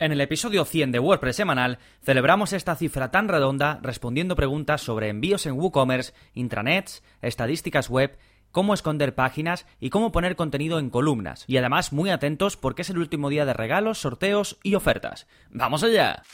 En el episodio 100 de WordPress semanal celebramos esta cifra tan redonda respondiendo preguntas sobre envíos en WooCommerce, intranets, estadísticas web, cómo esconder páginas y cómo poner contenido en columnas. Y además muy atentos porque es el último día de regalos, sorteos y ofertas. ¡Vamos allá!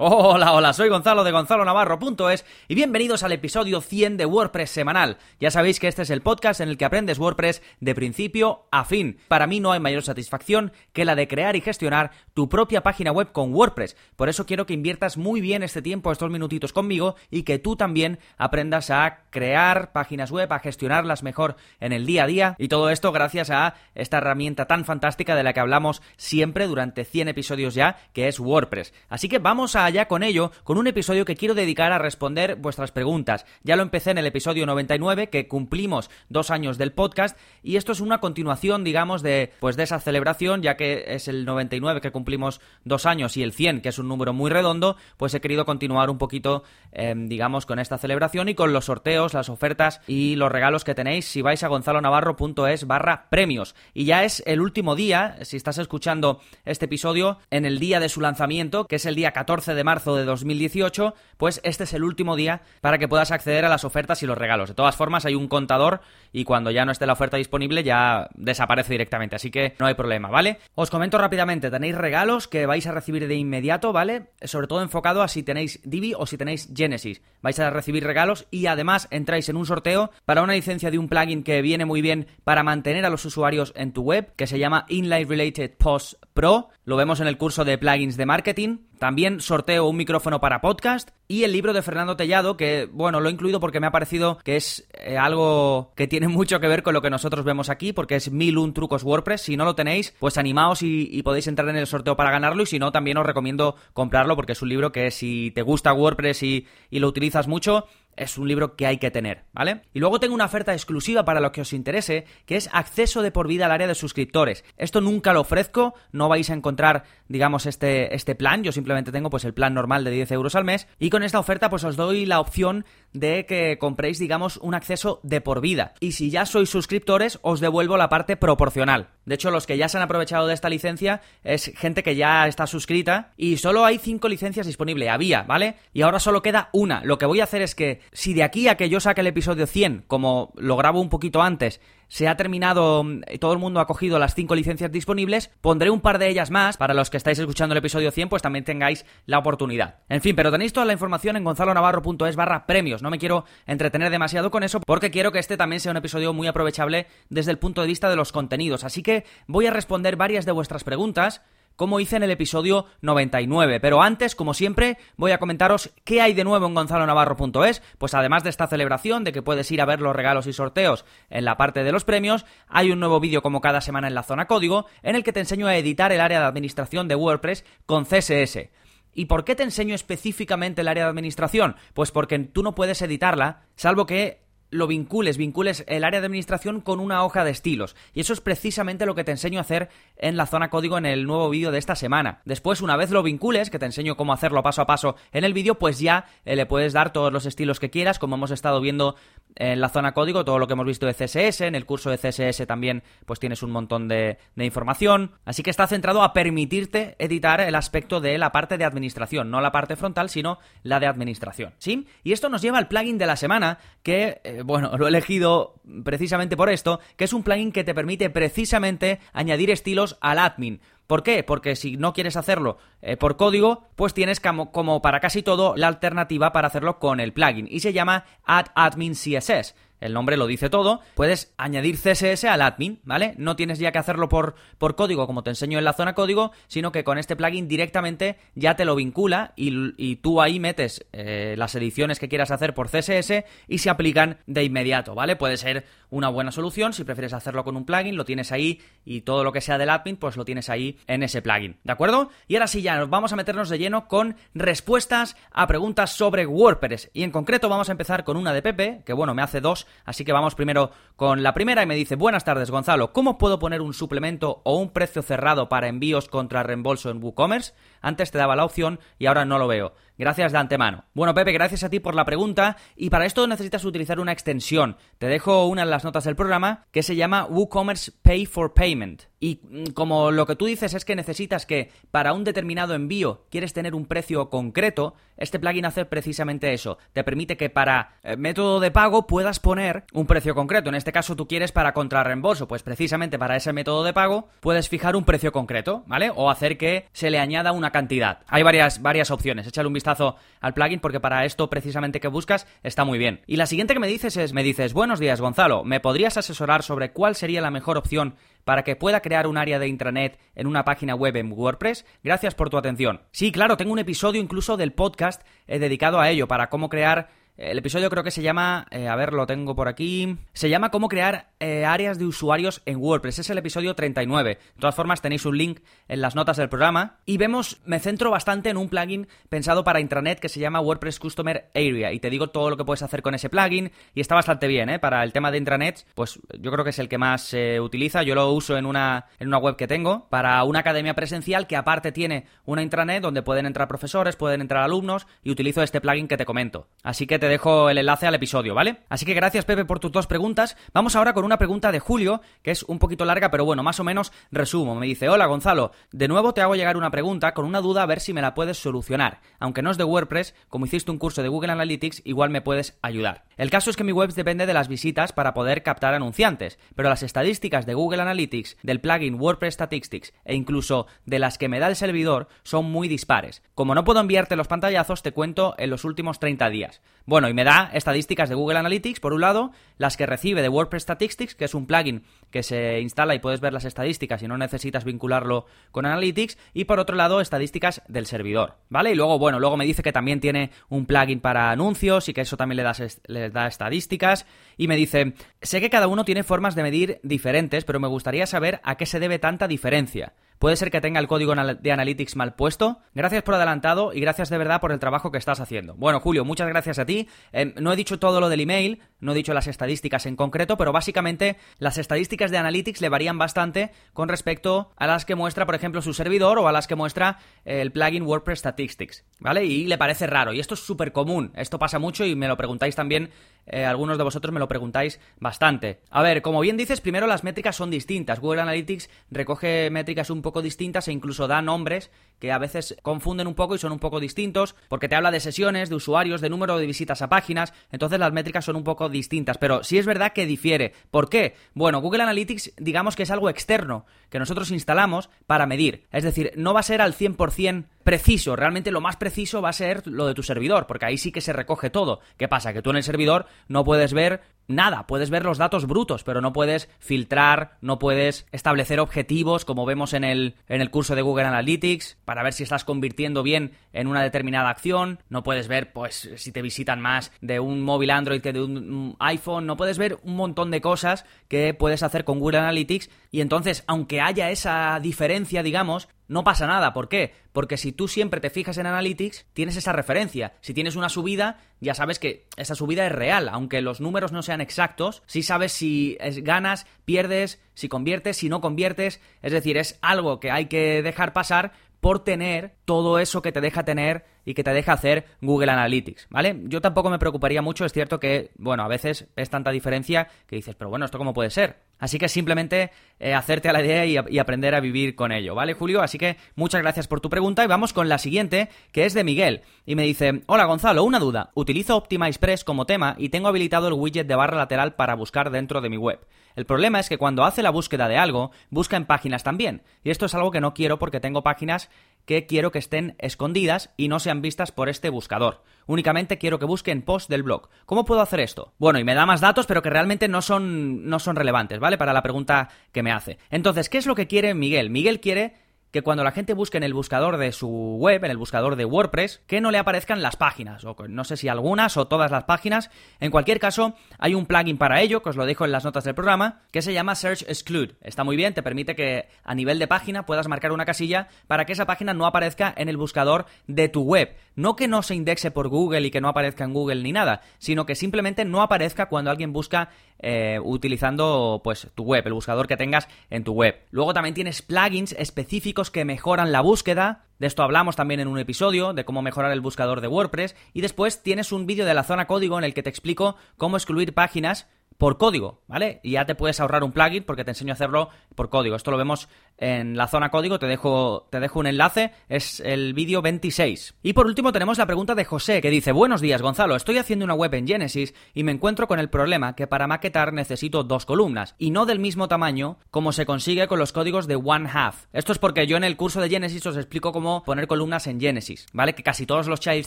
Hola, hola, soy Gonzalo de Gonzalo Navarro.es y bienvenidos al episodio 100 de WordPress semanal. Ya sabéis que este es el podcast en el que aprendes WordPress de principio a fin. Para mí no hay mayor satisfacción que la de crear y gestionar tu propia página web con WordPress. Por eso quiero que inviertas muy bien este tiempo, estos minutitos conmigo y que tú también aprendas a crear páginas web, a gestionarlas mejor en el día a día y todo esto gracias a esta herramienta tan fantástica de la que hablamos siempre durante 100 episodios ya, que es WordPress. Así que vamos a ya con ello, con un episodio que quiero dedicar a responder vuestras preguntas. Ya lo empecé en el episodio 99, que cumplimos dos años del podcast, y esto es una continuación, digamos, de, pues de esa celebración, ya que es el 99 que cumplimos dos años y el 100, que es un número muy redondo, pues he querido continuar un poquito, em, digamos, con esta celebración y con los sorteos, las ofertas y los regalos que tenéis si vais a gonzalonavarro.es barra premios. Y ya es el último día, si estás escuchando este episodio, en el día de su lanzamiento, que es el día 14 de de marzo de 2018, pues este es el último día para que puedas acceder a las ofertas y los regalos. De todas formas, hay un contador y cuando ya no esté la oferta disponible ya desaparece directamente, así que no hay problema, ¿vale? Os comento rápidamente, tenéis regalos que vais a recibir de inmediato, ¿vale? Sobre todo enfocado a si tenéis Divi o si tenéis Genesis. Vais a recibir regalos y además entráis en un sorteo para una licencia de un plugin que viene muy bien para mantener a los usuarios en tu web, que se llama Inline Related Post Pro. Lo vemos en el curso de plugins de marketing. También sorteo un micrófono para podcast y el libro de Fernando Tellado, que bueno, lo he incluido porque me ha parecido que es eh, algo que tiene mucho que ver con lo que nosotros vemos aquí, porque es mil un trucos WordPress. Si no lo tenéis, pues animaos y, podéis entrar en el sorteo para ganarlo. Y si no, también os recomiendo comprarlo porque es un libro que si te gusta WordPress y, y lo utilizas mucho, es un libro que hay que tener, ¿vale? Y luego tengo una oferta exclusiva para lo que os interese, que es acceso de por vida al área de suscriptores. Esto nunca lo ofrezco, no vais a encontrar, digamos, este, este plan, yo simplemente tengo pues el plan normal de 10 euros al mes, y con esta oferta pues os doy la opción de que compréis, digamos, un acceso de por vida. Y si ya sois suscriptores, os devuelvo la parte proporcional. De hecho, los que ya se han aprovechado de esta licencia es gente que ya está suscrita y solo hay 5 licencias disponibles. Había, ¿vale? Y ahora solo queda una. Lo que voy a hacer es que si de aquí a que yo saque el episodio 100, como lo grabo un poquito antes, se ha terminado, y todo el mundo ha cogido las 5 licencias disponibles, pondré un par de ellas más para los que estáis escuchando el episodio 100, pues también tengáis la oportunidad. En fin, pero tenéis toda la información en gonzalonavarro.es barra premios. No me quiero entretener demasiado con eso porque quiero que este también sea un episodio muy aprovechable desde el punto de vista de los contenidos. Así que voy a responder varias de vuestras preguntas como hice en el episodio 99. Pero antes, como siempre, voy a comentaros qué hay de nuevo en gonzalonavarro.es. Pues además de esta celebración de que puedes ir a ver los regalos y sorteos en la parte de los premios, hay un nuevo vídeo como cada semana en la zona código en el que te enseño a editar el área de administración de WordPress con CSS. ¿Y por qué te enseño específicamente el área de administración? Pues porque tú no puedes editarla, salvo que lo vincules, vincules el área de administración con una hoja de estilos. Y eso es precisamente lo que te enseño a hacer en la zona código en el nuevo vídeo de esta semana. Después, una vez lo vincules, que te enseño cómo hacerlo paso a paso en el vídeo, pues ya eh, le puedes dar todos los estilos que quieras, como hemos estado viendo en la zona código, todo lo que hemos visto de CSS, en el curso de CSS también pues tienes un montón de, información. Así que está centrado a permitirte editar el aspecto de la parte de administración, no la parte frontal, sino la de administración. ¿Sí? Y esto nos lleva al plugin de la semana, que... Eh, bueno, lo he elegido precisamente por esto, que es un plugin que te permite precisamente añadir estilos al admin. ¿Por qué? Porque si no quieres hacerlo eh, por código, pues tienes como, como, para casi todo la alternativa para hacerlo con el plugin y se llama Add Admin CSS el nombre lo dice todo, puedes añadir CSS al admin, ¿vale? No tienes ya que hacerlo por, por código como te enseño en la zona código, sino que con este plugin directamente ya te lo vincula y, tú ahí metes eh, las ediciones que quieras hacer por CSS y se aplican de inmediato, ¿vale? Puede ser una buena solución, si prefieres hacerlo con un plugin, lo tienes ahí y todo lo que sea del admin, pues lo tienes ahí en ese plugin, ¿de acuerdo? Y ahora sí ya nos vamos a meternos de lleno con respuestas a preguntas sobre WordPress y en concreto vamos a empezar con una de Pepe, que bueno, me hace dos Así que vamos primero con la primera y me dice, buenas tardes Gonzalo, ¿cómo puedo poner un suplemento o un precio cerrado para envíos contra reembolso en WooCommerce? Antes te daba la opción y ahora no lo veo. Gracias de antemano. Bueno, Pepe, gracias a ti por la pregunta. Y para esto necesitas utilizar una extensión. Te dejo una en las notas del programa que se llama WooCommerce Pay for Payment. Y mm, como lo que tú dices es que necesitas que para un determinado envío quieres tener un precio concreto, este plugin hace precisamente eso. Te permite que para eh, método de pago puedas poner un precio concreto. En este caso tú quieres para contrarreembolso, pues precisamente para ese método de pago puedes fijar un precio concreto, ¿vale? O hacer que se le añada una cantidad. Hay varias, varias opciones. Échale un vistazo al plugin porque para esto precisamente que buscas está muy bien. Y la siguiente que me dices es, me dices, buenos días Gonzalo, ¿me podrías asesorar sobre cuál sería la mejor opción para que pueda crear un área de intranet en una página web en WordPress? Gracias por tu atención. Sí, claro, tengo un episodio incluso del podcast eh, dedicado a ello, para cómo crear el episodio creo que se llama, eh, a ver, lo tengo por aquí, se llama Cómo crear eh, áreas de usuarios en WordPress. Es el episodio 39. De todas formas, tenéis un link en las notas del programa. Y vemos, me centro bastante en un plugin pensado para intranet que se llama WordPress Customer Area. Y te digo todo lo que puedes hacer con ese plugin. Y está bastante bien, ¿eh? Para el tema de intranet, pues yo creo que es el que más se utiliza. Yo lo uso en una, en una web que tengo para una academia presencial que aparte tiene una intranet donde pueden entrar profesores, pueden entrar alumnos y utilizo este plugin que te comento. Así que te dejo el enlace al episodio, ¿vale? Así que gracias Pepe por tus dos preguntas. Vamos ahora con una pregunta de Julio, que es un poquito larga, pero bueno, más o menos resumo. Me dice, hola Gonzalo, de nuevo te hago llegar una pregunta con una duda a ver si me la puedes solucionar. Aunque no es de WordPress, como hiciste un curso de Google Analytics, igual me puedes ayudar. El caso es que mi web depende de las visitas para poder captar anunciantes, pero las estadísticas de Google Analytics, del plugin WordPress Statistics e incluso de las que me da el servidor son muy dispares. Como no puedo enviarte los pantallazos, te cuento en los últimos 30 días. Y me da estadísticas de Google Analytics, por un lado, las que recibe de WordPress Statistics, que es un plugin que se instala y puedes ver las estadísticas y no necesitas vincularlo con Analytics, y por otro lado, estadísticas del servidor, ¿vale? Y luego, bueno, luego me dice que también tiene un plugin para anuncios y que eso también le, das, le da estadísticas, y me dice, sé que cada uno tiene formas de medir diferentes, pero me gustaría saber a qué se debe tanta diferencia. Puede ser que tenga el código de Analytics mal puesto. Gracias por adelantado y gracias de verdad por el trabajo que estás haciendo. Bueno, Julio, muchas gracias a ti. Eh, no he dicho todo lo del email, no he dicho las estadísticas en concreto, pero básicamente las estadísticas de Analytics le varían bastante con respecto a las que muestra, por ejemplo, su servidor o a las que muestra el plugin WordPress Statistics, ¿vale? Y le parece raro. Y esto es súper común. Esto pasa mucho y me lo preguntáis también, eh, algunos de vosotros me lo preguntáis bastante. A ver, como bien dices, primero las métricas son distintas. Google Analytics recoge métricas un poco distintas e incluso da nombres que a veces confunden un poco y son un poco distintos, porque te habla de sesiones, de usuarios, de número de visitas a páginas, entonces las métricas son un poco distintas, pero sí es verdad que difiere. ¿Por qué? Bueno, Google Analytics digamos que es algo externo que nosotros instalamos para medir, es decir, no va a ser al 100% preciso, realmente lo más preciso va a ser lo de tu servidor, porque ahí sí que se recoge todo. ¿Qué pasa? Que tú en el servidor no puedes ver nada, puedes ver los datos brutos, pero no puedes filtrar, no puedes establecer objetivos como vemos en el, en el curso de Google Analytics para ver si estás convirtiendo bien en una determinada acción, no puedes ver pues si te visitan más de un móvil Android que de un iPhone, no puedes ver un montón de cosas que puedes hacer con Google Analytics y entonces aunque haya esa diferencia digamos, no pasa nada. ¿Por qué? Porque si tú siempre te fijas en Analytics, tienes esa referencia. Si tienes una subida, ya sabes que esa subida es real. Aunque los números no sean exactos, sí sabes si ganas, pierdes, si conviertes, si no conviertes. Es decir, es algo que hay que dejar pasar por tener todo eso que te deja tener y que te deja hacer Google Analytics, ¿vale? Yo tampoco me preocuparía mucho, es cierto que, bueno, a veces es tanta diferencia que dices, pero bueno, ¿esto cómo puede ser? Así que simplemente eh, hacerte a la idea y, aprender a vivir con ello, ¿vale, Julio? Así que muchas gracias por tu pregunta y vamos con la siguiente, que es de Miguel. Y me dice, hola Gonzalo, una duda. Utilizo OptimizePress como tema y tengo habilitado el widget de barra lateral para buscar dentro de mi web. El problema es que cuando hace la búsqueda de algo, busca en páginas también. Y esto es algo que no quiero porque tengo páginas que quiero que estén escondidas y no sean vistas por este buscador. Únicamente quiero que busquen post del blog. ¿Cómo puedo hacer esto? Bueno, y me da más datos, pero que realmente no son, no son relevantes, ¿vale? Para la pregunta que me hace. Entonces, ¿qué es lo que quiere Miguel? Miguel quiere que cuando la gente busque en el buscador de su web, en el buscador de WordPress, que no le aparezcan las páginas, o no sé si algunas o todas las páginas. En cualquier caso, hay un plugin para ello, que os lo dejo en las notas del programa, que se llama Search Exclude. Está muy bien, te permite que a nivel de página puedas marcar una casilla para que esa página no aparezca en el buscador de tu web. No que no se indexe por Google y que no aparezca en Google ni nada, sino que simplemente no aparezca cuando alguien busca eh, utilizando pues tu web, el buscador que tengas en tu web. Luego también tienes plugins específicos que mejoran la búsqueda de esto hablamos también en un episodio, de cómo mejorar el buscador de WordPress, y después tienes un vídeo de la zona código en el que te explico cómo excluir páginas por código, ¿vale? Y ya te puedes ahorrar un plugin porque te enseño a hacerlo por código. Esto lo vemos en la zona código, te dejo, te dejo un enlace, es el vídeo 26. Y por último tenemos la pregunta de José que dice, buenos días Gonzalo, estoy haciendo una web en Genesis y me encuentro con el problema que para maquetar necesito dos columnas y no del mismo tamaño como se consigue con los códigos de One Half. Esto es porque yo en el curso de Genesis os explico cómo poner columnas en Genesis, ¿vale? Que casi todos los child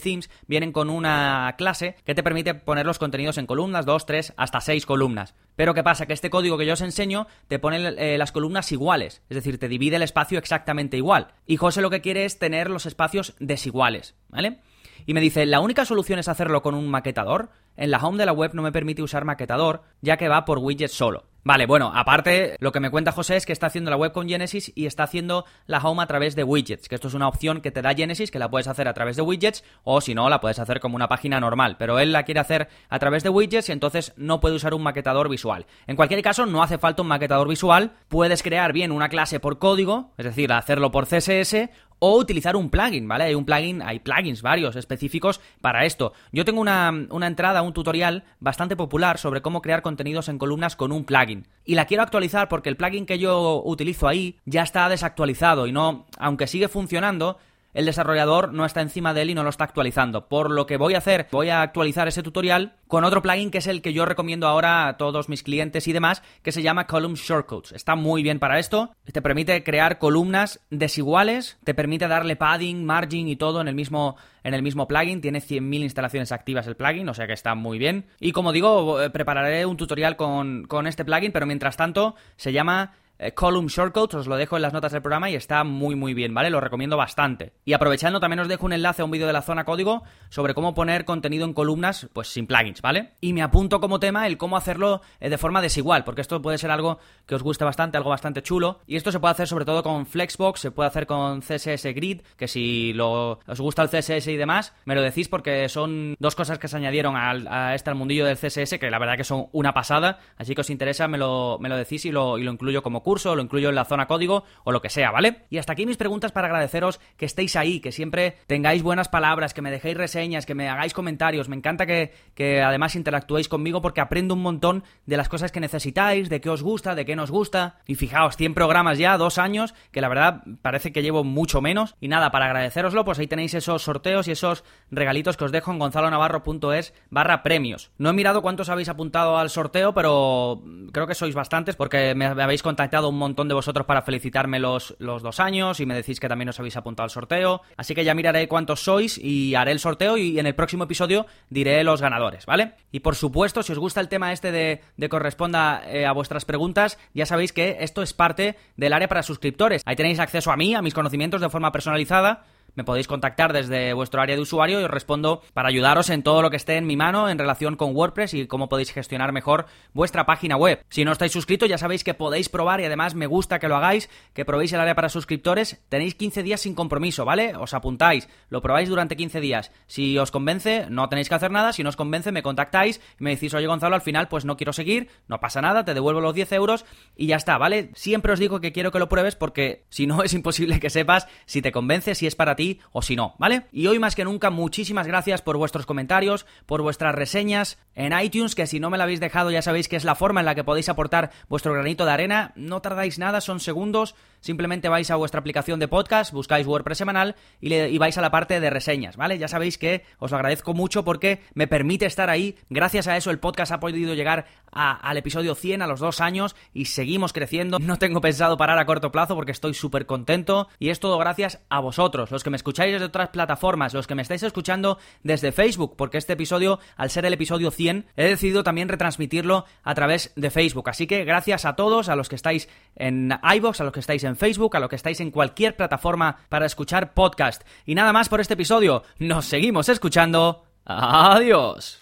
themes vienen con una clase que te permite poner los contenidos en columnas, dos, tres, hasta seis columnas pero ¿qué pasa? Que este código que yo os enseño te pone eh, las columnas iguales, es decir, te divide el espacio exactamente igual. Y José lo que quiere es tener los espacios desiguales, ¿vale? Y me dice, la única solución es hacerlo con un maquetador. En la home de la web no me permite usar maquetador, ya que va por widget solo. Vale, bueno, aparte, lo que me cuenta José es que está haciendo la web con Genesis y está haciendo la home a través de widgets, que esto es una opción que te da Genesis, que la puedes hacer a través de widgets, o si no, la puedes hacer como una página normal, pero él la quiere hacer a través de widgets y entonces no puede usar un maquetador visual. En cualquier caso, no hace falta un maquetador visual, puedes crear bien una clase por código, es decir, hacerlo por CSS, o utilizar un plugin, ¿vale? Hay un plugin, hay plugins varios específicos para esto. Yo tengo una, una entrada, un tutorial bastante popular sobre cómo crear contenidos en columnas con un plugin. Y la quiero actualizar porque el plugin que yo utilizo ahí ya está desactualizado y no, aunque sigue funcionando, el desarrollador no está encima de él y no lo está actualizando. Por lo que voy a hacer, voy a actualizar ese tutorial con otro plugin que es el que yo recomiendo ahora a todos mis clientes y demás, que se llama Column Shortcuts. Está muy bien para esto. Te permite crear columnas desiguales, te permite darle padding, margin y todo en el mismo en el mismo plugin. Tiene 100.000 instalaciones activas el plugin, o sea que está muy bien. Y como digo, eh, prepararé un tutorial con, con este plugin, pero mientras tanto se llama eh, column Shortcuts, os lo dejo en las notas del programa y está muy muy bien, ¿vale? Lo recomiendo bastante. Y aprovechando, también os dejo un enlace a un vídeo de la zona código sobre cómo poner contenido en columnas, pues sin plugins, ¿vale? Y me apunto como tema el cómo hacerlo eh, de forma desigual, porque esto puede ser algo que os guste bastante, algo bastante chulo. Y esto se puede hacer sobre todo con Flexbox, se puede hacer con CSS Grid, que si os gusta el CSS y demás, me lo decís porque son dos cosas que se añadieron al, a este al mundillo del CSS, que la verdad que son una pasada. Así que os interesa, me lo, me lo decís y lo, y lo incluyo como curso curso, lo incluyo en la zona código o lo que sea, ¿vale? Y hasta aquí mis preguntas para agradeceros que estéis ahí, que siempre tengáis buenas palabras, que me dejéis reseñas, que me hagáis comentarios. Me encanta que, que además interactuéis conmigo porque aprendo un montón de las cosas que necesitáis, de qué os gusta, de qué nos gusta. Y fijaos, 100 programas ya, dos años, que la verdad parece que llevo mucho menos. Y nada, para agradeceroslo, pues ahí tenéis esos sorteos y esos regalitos que os dejo en gonzalonavarro.es barra premios. No he mirado cuántos habéis apuntado al sorteo, pero creo que sois bastantes porque me habéis contactado un montón de vosotros para felicitarme los, los dos años y me decís que también os habéis apuntado al sorteo. Así que ya miraré cuántos sois y haré el sorteo y en el próximo episodio diré los ganadores, ¿vale? Y por supuesto, si os gusta el tema este de, de corresponda eh, a vuestras preguntas, ya sabéis que esto es parte del área para suscriptores. Ahí tenéis acceso a mí, a mis conocimientos de forma personalizada me podéis contactar desde vuestro área de usuario y os respondo para ayudaros en todo lo que esté en mi mano en relación con WordPress y cómo podéis gestionar mejor vuestra página web. Si no estáis suscritos, ya sabéis que podéis probar y además me gusta que lo hagáis, que probéis el área para suscriptores. Tenéis 15 días sin compromiso, ¿vale? Os apuntáis, lo probáis durante 15 días. Si os convence, no tenéis que hacer nada. Si no os convence, me contactáis y me decís, oye Gonzalo, al final pues no quiero seguir, no pasa nada, te devuelvo los 10 euros y ya está, ¿vale? Siempre os digo que quiero que lo pruebes porque si no es imposible que sepas si te convence, si es para ti o si no, ¿vale? Y hoy más que nunca muchísimas gracias por vuestros comentarios, por vuestras reseñas en iTunes, que si no me lo habéis dejado ya sabéis que es la forma en la que podéis aportar vuestro granito de arena, no tardáis nada, son segundos, simplemente vais a vuestra aplicación de podcast, buscáis WordPress semanal y, le, vais a la parte de reseñas, ¿vale? Ya sabéis que os lo agradezco mucho porque me permite estar ahí, gracias a eso el podcast ha podido llegar al episodio 100, a los dos años y seguimos creciendo, no tengo pensado parar a corto plazo porque estoy súper contento y es todo gracias a vosotros, los que me escucháis desde otras plataformas, los que me estáis escuchando desde Facebook, porque este episodio, al ser el episodio 100, he decidido también retransmitirlo a través de Facebook. Así que gracias a todos, a los que estáis en iBox, a los que estáis en Facebook, a los que estáis en cualquier plataforma para escuchar podcast. Y nada más por este episodio. Nos seguimos escuchando. Adiós.